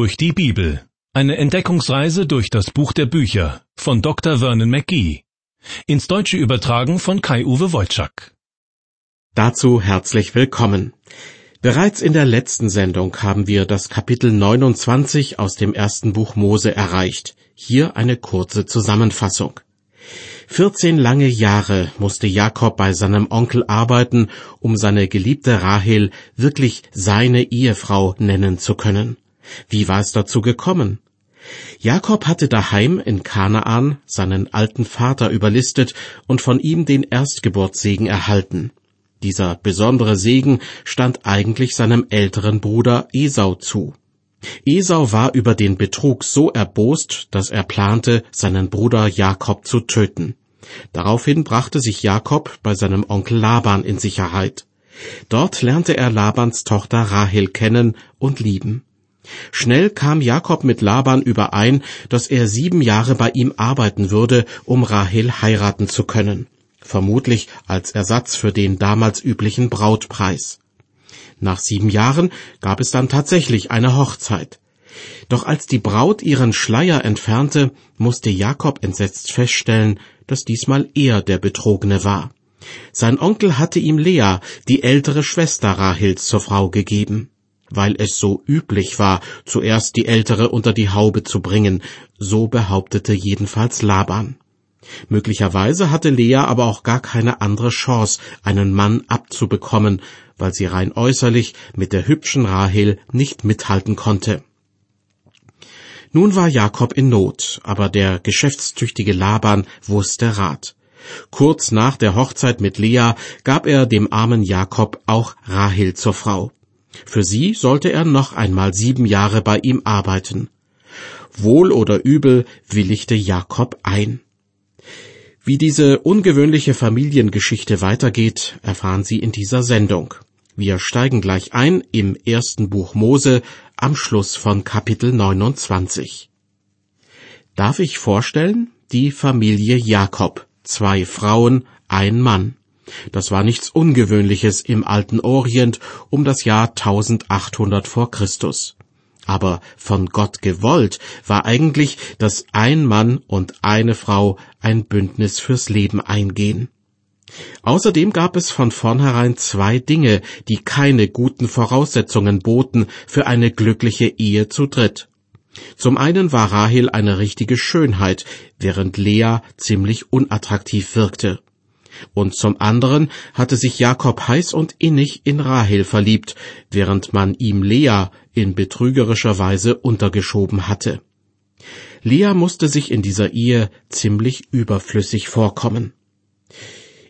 durch die Bibel. Eine Entdeckungsreise durch das Buch der Bücher von Dr. Vernon McGee. Ins Deutsche übertragen von Kai-Uwe Wolczak. Dazu herzlich willkommen. Bereits in der letzten Sendung haben wir das Kapitel 29 aus dem ersten Buch Mose erreicht. Hier eine kurze Zusammenfassung. 14 lange Jahre musste Jakob bei seinem Onkel arbeiten, um seine geliebte Rahel wirklich seine Ehefrau nennen zu können. Wie war es dazu gekommen? Jakob hatte daheim in Kanaan seinen alten Vater überlistet und von ihm den Erstgeburtssegen erhalten. Dieser besondere Segen stand eigentlich seinem älteren Bruder Esau zu. Esau war über den Betrug so erbost, dass er plante, seinen Bruder Jakob zu töten. Daraufhin brachte sich Jakob bei seinem Onkel Laban in Sicherheit. Dort lernte er Labans Tochter Rahel kennen und lieben. Schnell kam Jakob mit Laban überein, dass er sieben Jahre bei ihm arbeiten würde, um Rahel heiraten zu können, vermutlich als Ersatz für den damals üblichen Brautpreis. Nach sieben Jahren gab es dann tatsächlich eine Hochzeit. Doch als die Braut ihren Schleier entfernte, musste Jakob entsetzt feststellen, dass diesmal er der Betrogene war. Sein Onkel hatte ihm Lea, die ältere Schwester Rahels, zur Frau gegeben weil es so üblich war, zuerst die Ältere unter die Haube zu bringen, so behauptete jedenfalls Laban. Möglicherweise hatte Lea aber auch gar keine andere Chance, einen Mann abzubekommen, weil sie rein äußerlich mit der hübschen Rahel nicht mithalten konnte. Nun war Jakob in Not, aber der geschäftstüchtige Laban wusste Rat. Kurz nach der Hochzeit mit Lea gab er dem armen Jakob auch Rahel zur Frau. Für sie sollte er noch einmal sieben Jahre bei ihm arbeiten. Wohl oder übel willigte Jakob ein. Wie diese ungewöhnliche Familiengeschichte weitergeht, erfahren Sie in dieser Sendung. Wir steigen gleich ein im ersten Buch Mose am Schluss von Kapitel 29. Darf ich vorstellen? Die Familie Jakob. Zwei Frauen, ein Mann. Das war nichts Ungewöhnliches im alten Orient um das Jahr 1800 vor Christus. Aber von Gott gewollt war eigentlich, dass ein Mann und eine Frau ein Bündnis fürs Leben eingehen. Außerdem gab es von vornherein zwei Dinge, die keine guten Voraussetzungen boten für eine glückliche Ehe zu dritt. Zum einen war Rahel eine richtige Schönheit, während Lea ziemlich unattraktiv wirkte und zum anderen hatte sich Jakob heiß und innig in Rahel verliebt, während man ihm Lea in betrügerischer Weise untergeschoben hatte. Lea musste sich in dieser Ehe ziemlich überflüssig vorkommen.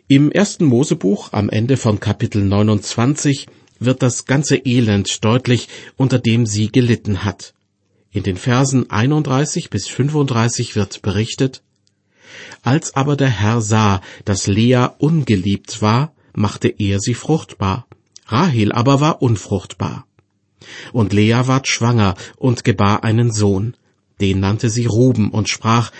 Im ersten Mosebuch am Ende von Kapitel 29 wird das ganze Elend deutlich, unter dem sie gelitten hat. In den Versen 31 bis 35 wird berichtet, als aber der Herr sah, dass Lea ungeliebt war, machte er sie fruchtbar. Rahel aber war unfruchtbar. Und Lea ward schwanger und gebar einen Sohn. Den nannte sie Ruben und sprach,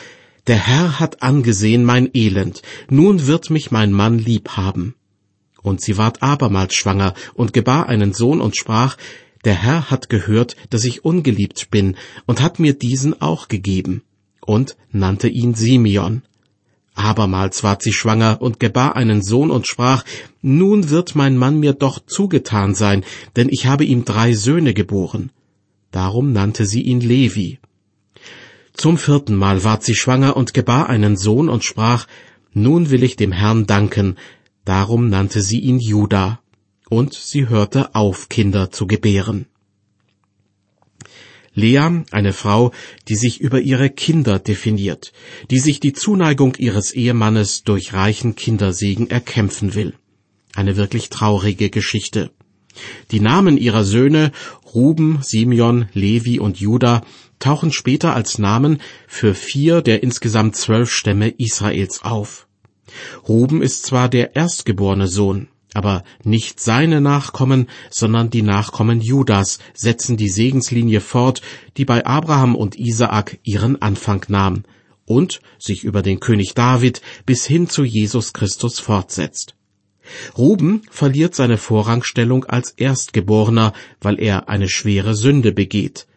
Der Herr hat angesehen mein Elend, nun wird mich mein Mann lieb haben. Und sie ward abermals schwanger und gebar einen Sohn und sprach, Der Herr hat gehört, dass ich ungeliebt bin und hat mir diesen auch gegeben. Und nannte ihn Simeon. Abermals ward sie schwanger und gebar einen Sohn und sprach, Nun wird mein Mann mir doch zugetan sein, denn ich habe ihm drei Söhne geboren. Darum nannte sie ihn Levi. Zum vierten Mal ward sie schwanger und gebar einen Sohn und sprach, Nun will ich dem Herrn danken. Darum nannte sie ihn Juda. Und sie hörte auf, Kinder zu gebären. Lea, eine Frau, die sich über ihre Kinder definiert, die sich die Zuneigung ihres Ehemannes durch reichen Kindersegen erkämpfen will. Eine wirklich traurige Geschichte. Die Namen ihrer Söhne Ruben, Simeon, Levi und Juda tauchen später als Namen für vier der insgesamt zwölf Stämme Israels auf. Ruben ist zwar der erstgeborene Sohn, aber nicht seine Nachkommen, sondern die Nachkommen Judas setzen die Segenslinie fort, die bei Abraham und Isaak ihren Anfang nahm und sich über den König David bis hin zu Jesus Christus fortsetzt. Ruben verliert seine Vorrangstellung als Erstgeborener, weil er eine schwere Sünde begeht.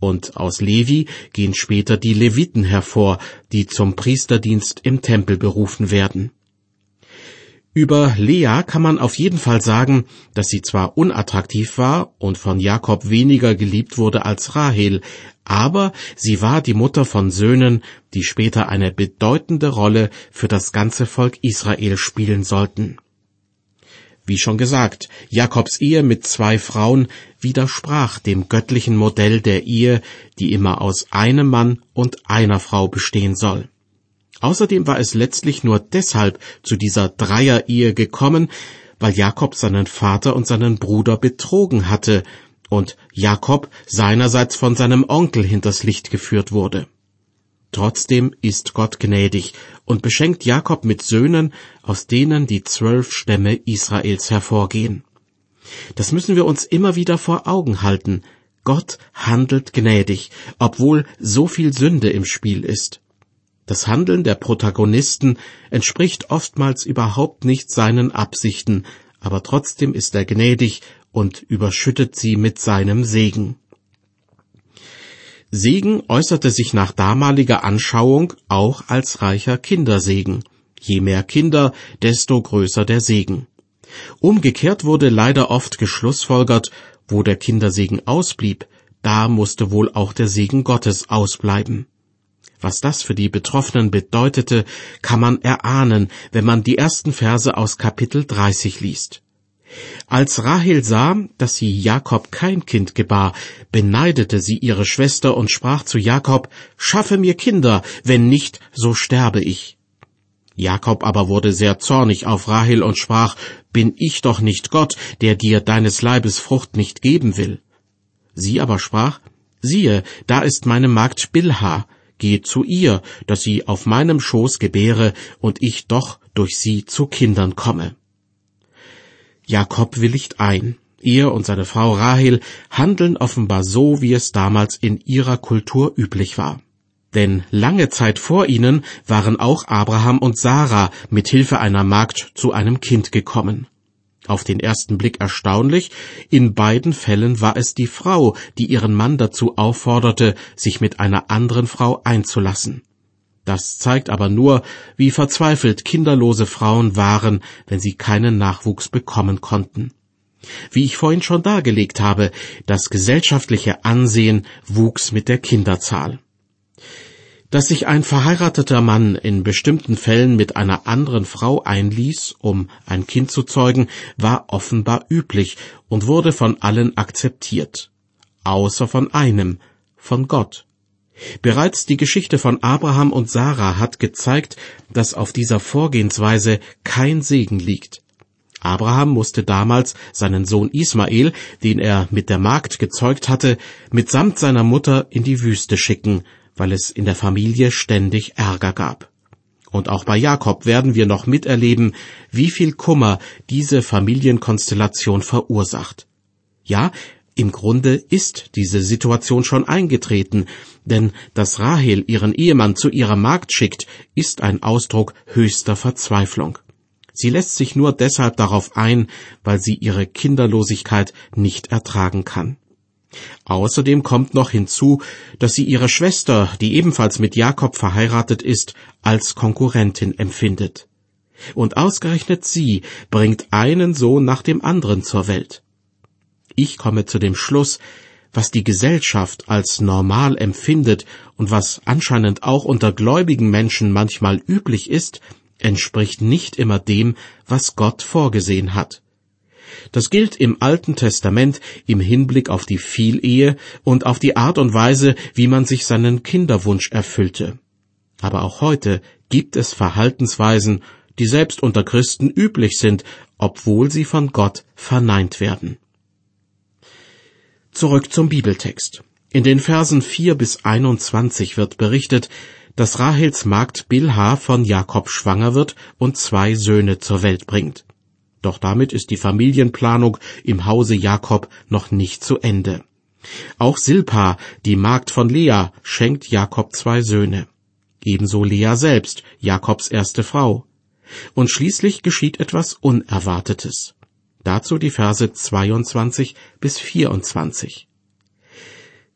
und aus Levi gehen später die Leviten hervor, die zum Priesterdienst im Tempel berufen werden. Über Lea kann man auf jeden Fall sagen, dass sie zwar unattraktiv war und von Jakob weniger geliebt wurde als Rahel, aber sie war die Mutter von Söhnen, die später eine bedeutende Rolle für das ganze Volk Israel spielen sollten. Wie schon gesagt, Jakobs Ehe mit zwei Frauen widersprach dem göttlichen Modell der Ehe, die immer aus einem Mann und einer Frau bestehen soll. Außerdem war es letztlich nur deshalb zu dieser Dreier-Ehe gekommen, weil Jakob seinen Vater und seinen Bruder betrogen hatte und Jakob seinerseits von seinem Onkel hinters Licht geführt wurde. Trotzdem ist Gott gnädig und beschenkt Jakob mit Söhnen, aus denen die zwölf Stämme Israels hervorgehen. Das müssen wir uns immer wieder vor Augen halten. Gott handelt gnädig, obwohl so viel Sünde im Spiel ist. Das Handeln der Protagonisten entspricht oftmals überhaupt nicht seinen Absichten, aber trotzdem ist er gnädig und überschüttet sie mit seinem Segen. Segen äußerte sich nach damaliger Anschauung auch als reicher Kindersegen. Je mehr Kinder, desto größer der Segen. Umgekehrt wurde leider oft geschlussfolgert, wo der Kindersegen ausblieb, da musste wohl auch der Segen Gottes ausbleiben. Was das für die Betroffenen bedeutete, kann man erahnen, wenn man die ersten Verse aus Kapitel 30 liest. Als Rahel sah, dass sie Jakob kein Kind gebar, beneidete sie ihre Schwester und sprach zu Jakob, Schaffe mir Kinder, wenn nicht, so sterbe ich. Jakob aber wurde sehr zornig auf Rahel und sprach, Bin ich doch nicht Gott, der dir deines Leibes Frucht nicht geben will? Sie aber sprach, Siehe, da ist meine Magd Bilha, geh zu ihr, dass sie auf meinem Schoß gebäre und ich doch durch sie zu Kindern komme. Jakob willigt ein. Er und seine Frau Rahel handeln offenbar so, wie es damals in ihrer Kultur üblich war. Denn lange Zeit vor ihnen waren auch Abraham und Sarah mit Hilfe einer Magd zu einem Kind gekommen. Auf den ersten Blick erstaunlich, in beiden Fällen war es die Frau, die ihren Mann dazu aufforderte, sich mit einer anderen Frau einzulassen. Das zeigt aber nur, wie verzweifelt kinderlose Frauen waren, wenn sie keinen Nachwuchs bekommen konnten. Wie ich vorhin schon dargelegt habe, das gesellschaftliche Ansehen wuchs mit der Kinderzahl. Dass sich ein verheirateter Mann in bestimmten Fällen mit einer anderen Frau einließ, um ein Kind zu zeugen, war offenbar üblich und wurde von allen akzeptiert. Außer von einem, von Gott. Bereits die Geschichte von Abraham und Sarah hat gezeigt, dass auf dieser Vorgehensweise kein Segen liegt. Abraham musste damals seinen Sohn Ismael, den er mit der Magd gezeugt hatte, mitsamt seiner Mutter in die Wüste schicken, weil es in der Familie ständig Ärger gab. Und auch bei Jakob werden wir noch miterleben, wie viel Kummer diese Familienkonstellation verursacht. Ja, im Grunde ist diese Situation schon eingetreten, denn dass Rahel ihren Ehemann zu ihrer Magd schickt, ist ein Ausdruck höchster Verzweiflung. Sie lässt sich nur deshalb darauf ein, weil sie ihre Kinderlosigkeit nicht ertragen kann. Außerdem kommt noch hinzu, dass sie ihre Schwester, die ebenfalls mit Jakob verheiratet ist, als Konkurrentin empfindet. Und ausgerechnet sie bringt einen Sohn nach dem anderen zur Welt. Ich komme zu dem Schluss, was die Gesellschaft als normal empfindet und was anscheinend auch unter gläubigen Menschen manchmal üblich ist, entspricht nicht immer dem, was Gott vorgesehen hat. Das gilt im Alten Testament im Hinblick auf die Vielehe und auf die Art und Weise, wie man sich seinen Kinderwunsch erfüllte. Aber auch heute gibt es Verhaltensweisen, die selbst unter Christen üblich sind, obwohl sie von Gott verneint werden. Zurück zum Bibeltext. In den Versen 4 bis 21 wird berichtet, dass Rahels Magd Bilha von Jakob schwanger wird und zwei Söhne zur Welt bringt. Doch damit ist die Familienplanung im Hause Jakob noch nicht zu Ende. Auch Silpa, die Magd von Lea, schenkt Jakob zwei Söhne. Ebenso Lea selbst, Jakobs erste Frau. Und schließlich geschieht etwas Unerwartetes. Dazu die Verse 22 bis 24.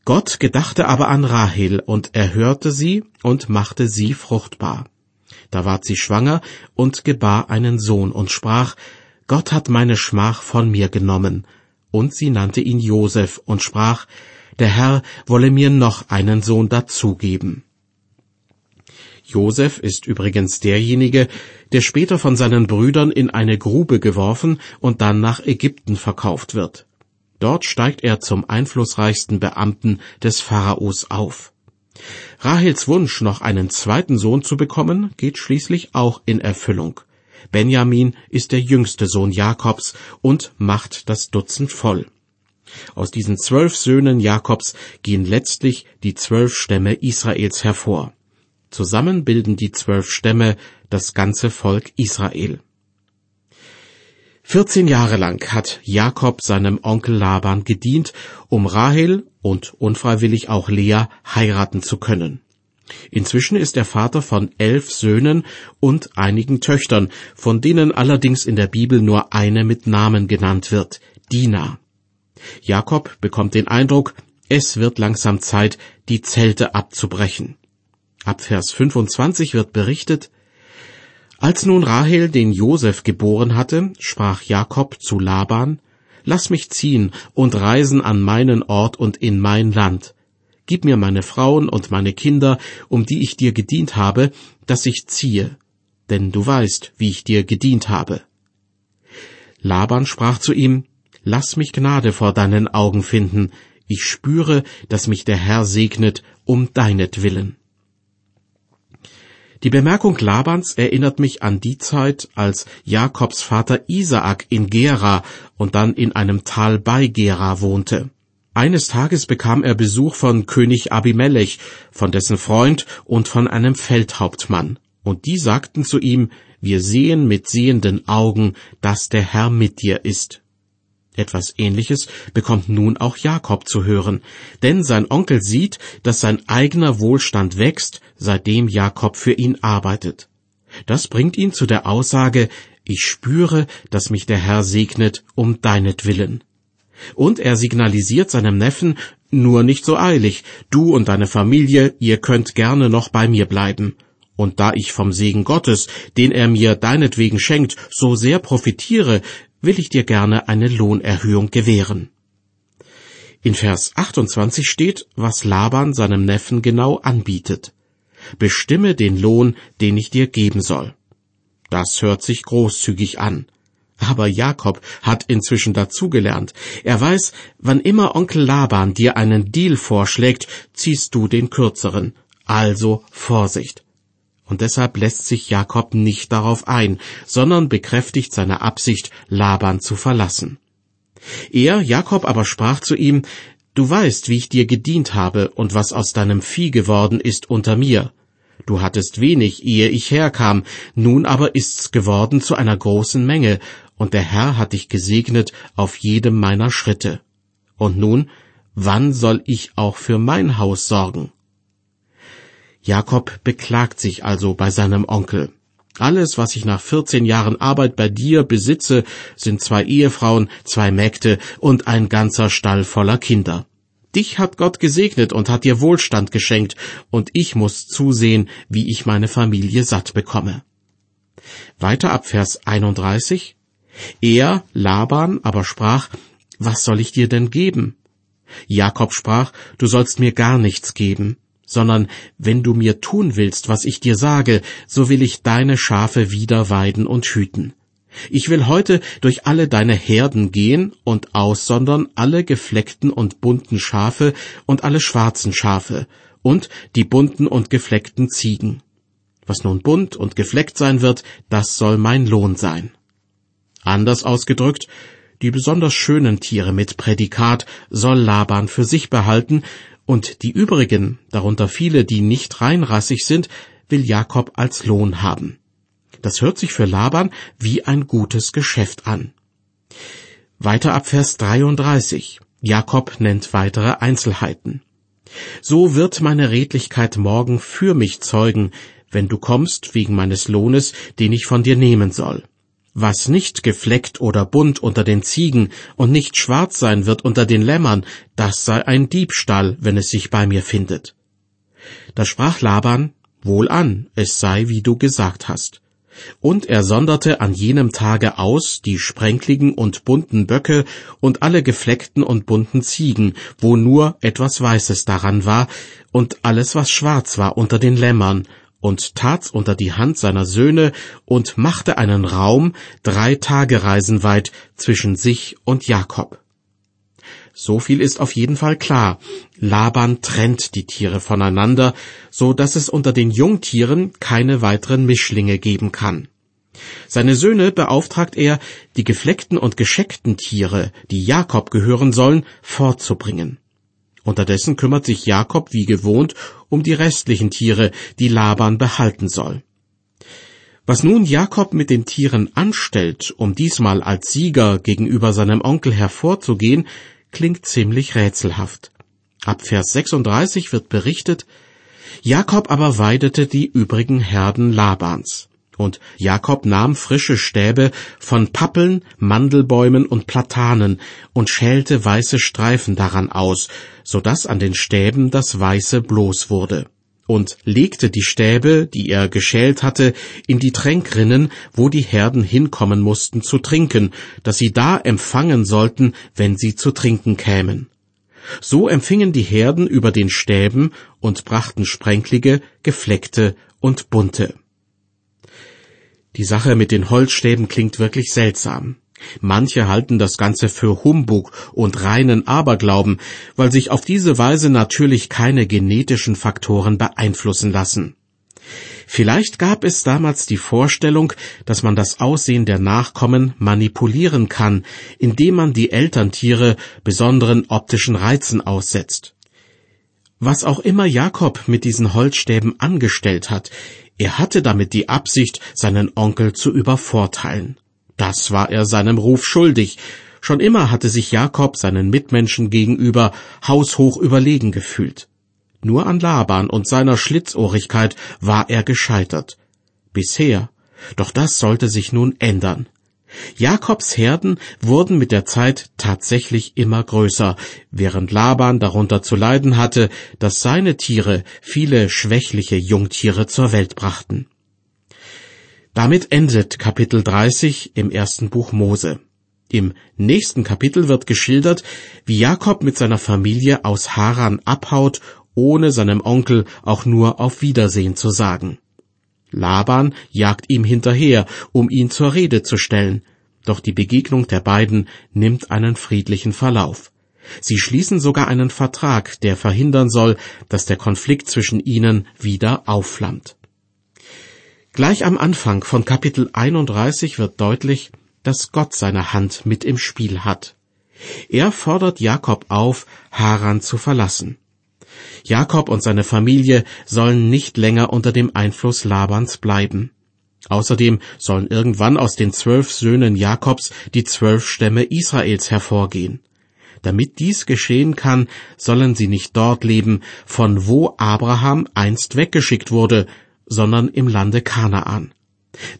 Gott gedachte aber an Rahel und erhörte sie und machte sie fruchtbar. Da ward sie schwanger und gebar einen Sohn und sprach, Gott hat meine Schmach von mir genommen. Und sie nannte ihn Josef und sprach, der Herr wolle mir noch einen Sohn dazugeben. Josef ist übrigens derjenige, der später von seinen Brüdern in eine Grube geworfen und dann nach Ägypten verkauft wird. Dort steigt er zum einflussreichsten Beamten des Pharaos auf. Rahels Wunsch, noch einen zweiten Sohn zu bekommen, geht schließlich auch in Erfüllung. Benjamin ist der jüngste Sohn Jakobs und macht das Dutzend voll. Aus diesen zwölf Söhnen Jakobs gehen letztlich die zwölf Stämme Israels hervor. Zusammen bilden die zwölf Stämme das ganze Volk Israel. Vierzehn Jahre lang hat Jakob seinem Onkel Laban gedient, um Rahel und unfreiwillig auch Lea heiraten zu können. Inzwischen ist er Vater von elf Söhnen und einigen Töchtern, von denen allerdings in der Bibel nur eine mit Namen genannt wird, Dina. Jakob bekommt den Eindruck, es wird langsam Zeit, die Zelte abzubrechen. Ab Vers 25 wird berichtet, als nun Rahel den Josef geboren hatte, sprach Jakob zu Laban, Lass mich ziehen und reisen an meinen Ort und in mein Land. Gib mir meine Frauen und meine Kinder, um die ich dir gedient habe, dass ich ziehe, denn du weißt, wie ich dir gedient habe. Laban sprach zu ihm, Lass mich Gnade vor deinen Augen finden, ich spüre, dass mich der Herr segnet um deinetwillen. Die Bemerkung Labans erinnert mich an die Zeit, als Jakobs Vater Isaak in Gera und dann in einem Tal bei Gera wohnte. Eines Tages bekam er Besuch von König Abimelech, von dessen Freund und von einem Feldhauptmann. Und die sagten zu ihm, wir sehen mit sehenden Augen, dass der Herr mit dir ist. Etwas Ähnliches bekommt nun auch Jakob zu hören, denn sein Onkel sieht, dass sein eigener Wohlstand wächst, seitdem Jakob für ihn arbeitet. Das bringt ihn zu der Aussage, ich spüre, dass mich der Herr segnet um deinetwillen. Und er signalisiert seinem Neffen, nur nicht so eilig, du und deine Familie, ihr könnt gerne noch bei mir bleiben. Und da ich vom Segen Gottes, den er mir deinetwegen schenkt, so sehr profitiere, will ich dir gerne eine Lohnerhöhung gewähren. In Vers 28 steht, was Laban seinem Neffen genau anbietet. Bestimme den Lohn, den ich dir geben soll. Das hört sich großzügig an. Aber Jakob hat inzwischen dazugelernt. Er weiß, wann immer Onkel Laban dir einen Deal vorschlägt, ziehst du den kürzeren. Also Vorsicht und deshalb lässt sich Jakob nicht darauf ein, sondern bekräftigt seine Absicht, Laban zu verlassen. Er, Jakob aber sprach zu ihm, Du weißt, wie ich dir gedient habe und was aus deinem Vieh geworden ist unter mir. Du hattest wenig, ehe ich herkam, nun aber ist's geworden zu einer großen Menge, und der Herr hat dich gesegnet auf jedem meiner Schritte. Und nun, wann soll ich auch für mein Haus sorgen? Jakob beklagt sich also bei seinem Onkel. Alles, was ich nach 14 Jahren Arbeit bei dir besitze, sind zwei Ehefrauen, zwei Mägde und ein ganzer Stall voller Kinder. Dich hat Gott gesegnet und hat dir Wohlstand geschenkt, und ich muss zusehen, wie ich meine Familie satt bekomme. Weiter ab Vers 31. Er, Laban, aber sprach, was soll ich dir denn geben? Jakob sprach, du sollst mir gar nichts geben sondern wenn du mir tun willst, was ich dir sage, so will ich deine Schafe wieder weiden und hüten. Ich will heute durch alle deine Herden gehen und aussondern alle gefleckten und bunten Schafe und alle schwarzen Schafe und die bunten und gefleckten Ziegen. Was nun bunt und gefleckt sein wird, das soll mein Lohn sein. Anders ausgedrückt, die besonders schönen Tiere mit Prädikat soll Laban für sich behalten, und die übrigen, darunter viele, die nicht reinrassig sind, will Jakob als Lohn haben. Das hört sich für Laban wie ein gutes Geschäft an. Weiter ab Vers 33. Jakob nennt weitere Einzelheiten. So wird meine Redlichkeit morgen für mich zeugen, wenn du kommst wegen meines Lohnes, den ich von dir nehmen soll. was nicht gefleckt oder bunt unter den Ziegen und nicht schwarz sein wird unter den Lämmern, das sei ein Diebstahl, wenn es sich bei mir findet. Da sprach Laban, Wohlan, es sei, wie du gesagt hast. Und er sonderte an jenem Tage aus die sprenkligen und bunten Böcke und alle gefleckten und bunten Ziegen, wo nur etwas Weißes daran war, und alles, was schwarz war unter den Lämmern, und tat's unter die Hand seiner Söhne und machte einen Raum drei Tagereisen weit zwischen sich und Jakob. So viel ist auf jeden Fall klar. Laban trennt die Tiere voneinander, so dass es unter den Jungtieren keine weiteren Mischlinge geben kann. Seine Söhne beauftragt er, die gefleckten und gescheckten Tiere, die Jakob gehören sollen, fortzubringen. Unterdessen kümmert sich Jakob wie gewohnt um die restlichen Tiere, die Laban behalten soll. Was nun Jakob mit den Tieren anstellt, um diesmal als Sieger gegenüber seinem Onkel hervorzugehen, klingt ziemlich rätselhaft. Ab Vers 36 wird berichtet, Jakob aber weidete die übrigen Herden Labans. Und Jakob nahm frische Stäbe von Pappeln, Mandelbäumen und Platanen und schälte weiße Streifen daran aus, so dass an den Stäben das Weiße bloß wurde. Und legte die Stäbe, die er geschält hatte, in die Tränkrinnen, wo die Herden hinkommen mussten zu trinken, dass sie da empfangen sollten, wenn sie zu trinken kämen. So empfingen die Herden über den Stäben und brachten sprenklige, gefleckte und bunte. Die Sache mit den Holzstäben klingt wirklich seltsam. Manche halten das Ganze für Humbug und reinen Aberglauben, weil sich auf diese Weise natürlich keine genetischen Faktoren beeinflussen lassen. Vielleicht gab es damals die Vorstellung, dass man das Aussehen der Nachkommen manipulieren kann, indem man die Elterntiere besonderen optischen Reizen aussetzt. Was auch immer Jakob mit diesen Holzstäben angestellt hat, er hatte damit die Absicht, seinen Onkel zu übervorteilen. Das war er seinem Ruf schuldig. Schon immer hatte sich Jakob seinen Mitmenschen gegenüber haushoch überlegen gefühlt. Nur an Laban und seiner Schlitzohrigkeit war er gescheitert. Bisher. Doch das sollte sich nun ändern. Jakobs Herden wurden mit der Zeit tatsächlich immer größer, während Laban darunter zu leiden hatte, dass seine Tiere viele schwächliche Jungtiere zur Welt brachten. Damit endet Kapitel 30 im ersten Buch Mose. Im nächsten Kapitel wird geschildert, wie Jakob mit seiner Familie aus Haran abhaut, ohne seinem Onkel auch nur auf Wiedersehen zu sagen. Laban jagt ihm hinterher, um ihn zur Rede zu stellen, doch die Begegnung der beiden nimmt einen friedlichen Verlauf. Sie schließen sogar einen Vertrag, der verhindern soll, dass der Konflikt zwischen ihnen wieder aufflammt. Gleich am Anfang von Kapitel 31 wird deutlich, dass Gott seine Hand mit im Spiel hat. Er fordert Jakob auf, Haran zu verlassen. Jakob und seine Familie sollen nicht länger unter dem Einfluss Labans bleiben. Außerdem sollen irgendwann aus den zwölf Söhnen Jakobs die zwölf Stämme Israels hervorgehen. Damit dies geschehen kann, sollen sie nicht dort leben, von wo Abraham einst weggeschickt wurde, sondern im Lande Kanaan.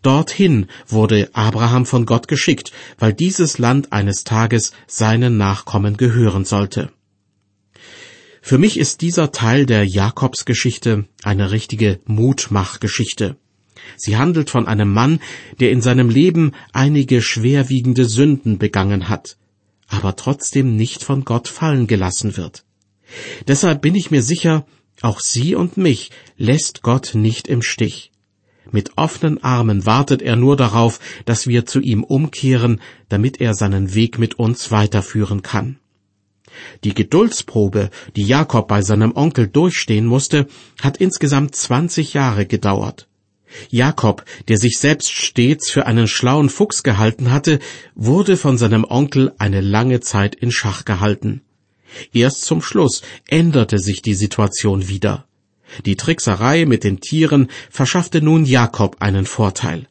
Dorthin wurde Abraham von Gott geschickt, weil dieses Land eines Tages seinen Nachkommen gehören sollte. Für mich ist dieser Teil der Jakobsgeschichte eine richtige Mutmachgeschichte. Sie handelt von einem Mann, der in seinem Leben einige schwerwiegende Sünden begangen hat, aber trotzdem nicht von Gott fallen gelassen wird. Deshalb bin ich mir sicher, auch Sie und mich lässt Gott nicht im Stich. Mit offenen Armen wartet er nur darauf, dass wir zu ihm umkehren, damit er seinen Weg mit uns weiterführen kann. Die Geduldsprobe, die Jakob bei seinem Onkel durchstehen musste, hat insgesamt zwanzig Jahre gedauert. Jakob, der sich selbst stets für einen schlauen Fuchs gehalten hatte, wurde von seinem Onkel eine lange Zeit in Schach gehalten. Erst zum Schluss änderte sich die Situation wieder. Die Trickserei mit den Tieren verschaffte nun Jakob einen Vorteil.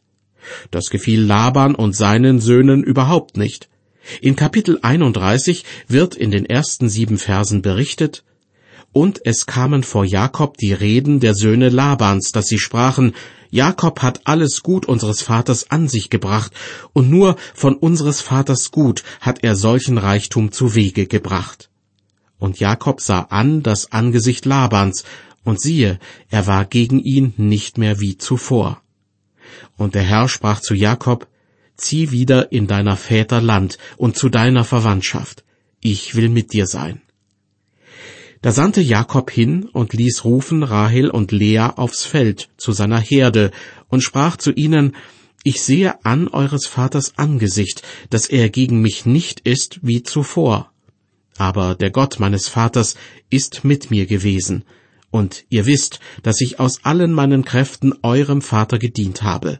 Das gefiel Laban und seinen Söhnen überhaupt nicht. In Kapitel 31 wird in den ersten sieben Versen berichtet, Und es kamen vor Jakob die Reden der Söhne Labans, dass sie sprachen, Jakob hat alles Gut unseres Vaters an sich gebracht, und nur von unseres Vaters Gut hat er solchen Reichtum zu Wege gebracht. Und Jakob sah an das Angesicht Labans, und siehe, er war gegen ihn nicht mehr wie zuvor. Und der Herr sprach zu Jakob, Zieh wieder in deiner Väter Land und zu deiner Verwandtschaft, ich will mit dir sein. Da sandte Jakob hin und ließ rufen Rahel und Lea aufs Feld zu seiner Herde und sprach zu ihnen, ich sehe an eures Vaters Angesicht, dass er gegen mich nicht ist wie zuvor. Aber der Gott meines Vaters ist mit mir gewesen, und ihr wisst, dass ich aus allen meinen Kräften eurem Vater gedient habe.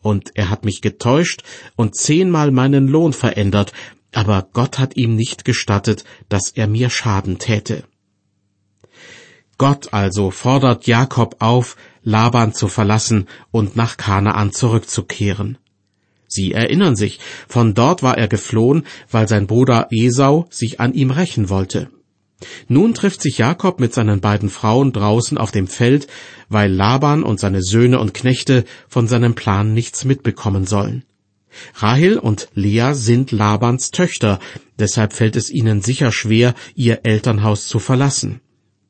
Und er hat mich getäuscht und zehnmal meinen Lohn verändert, aber Gott hat ihm nicht gestattet, dass er mir Schaden täte. Gott also fordert Jakob auf, Laban zu verlassen und nach Kanaan zurückzukehren. Sie erinnern sich, von dort war er geflohen, weil sein Bruder Esau sich an ihm rächen wollte. Nun trifft sich Jakob mit seinen beiden Frauen draußen auf dem Feld, weil Laban und seine Söhne und Knechte von seinem Plan nichts mitbekommen sollen. Rahel und Lea sind Labans Töchter, deshalb fällt es ihnen sicher schwer, ihr Elternhaus zu verlassen.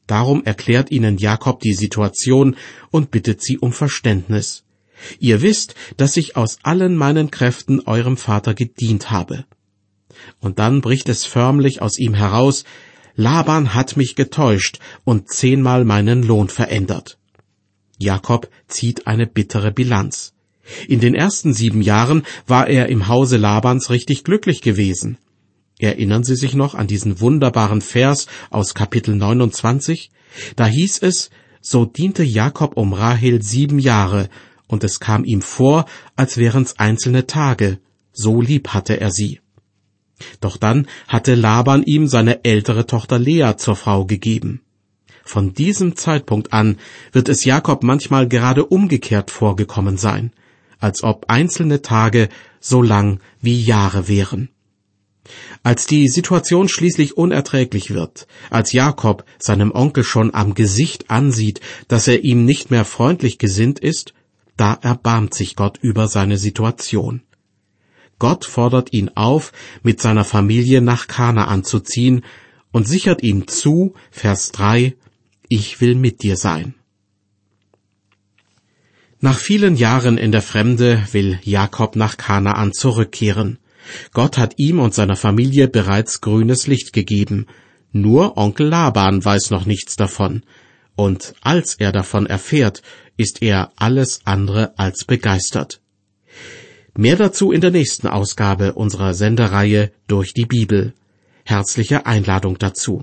Darum erklärt ihnen Jakob die Situation und bittet sie um Verständnis. Ihr wisst, dass ich aus allen meinen Kräften eurem Vater gedient habe. Und dann bricht es förmlich aus ihm heraus, Laban hat mich getäuscht und zehnmal meinen Lohn verändert. Jakob zieht eine bittere Bilanz. In den ersten sieben Jahren war er im Hause Labans richtig glücklich gewesen. Erinnern Sie sich noch an diesen wunderbaren Vers aus Kapitel 29? Da hieß es, so diente Jakob um Rahel sieben Jahre, und es kam ihm vor, als wären's einzelne Tage, so lieb hatte er sie. Doch dann hatte Laban ihm seine ältere Tochter Lea zur Frau gegeben. Von diesem Zeitpunkt an wird es Jakob manchmal gerade umgekehrt vorgekommen sein, als ob einzelne Tage so lang wie Jahre wären. Als die Situation schließlich unerträglich wird, als Jakob seinem Onkel schon am Gesicht ansieht, dass er ihm nicht mehr freundlich gesinnt ist, da erbarmt sich Gott über seine Situation. Gott fordert ihn auf, mit seiner Familie nach Kanaan zu ziehen und sichert ihm zu, Vers 3, ich will mit dir sein. Nach vielen Jahren in der Fremde will Jakob nach Kanaan zurückkehren. Gott hat ihm und seiner Familie bereits grünes Licht gegeben. Nur Onkel Laban weiß noch nichts davon. Und als er davon erfährt, ist er alles andere als begeistert. Mehr dazu in der nächsten Ausgabe unserer Sendereihe durch die Bibel. Herzliche Einladung dazu.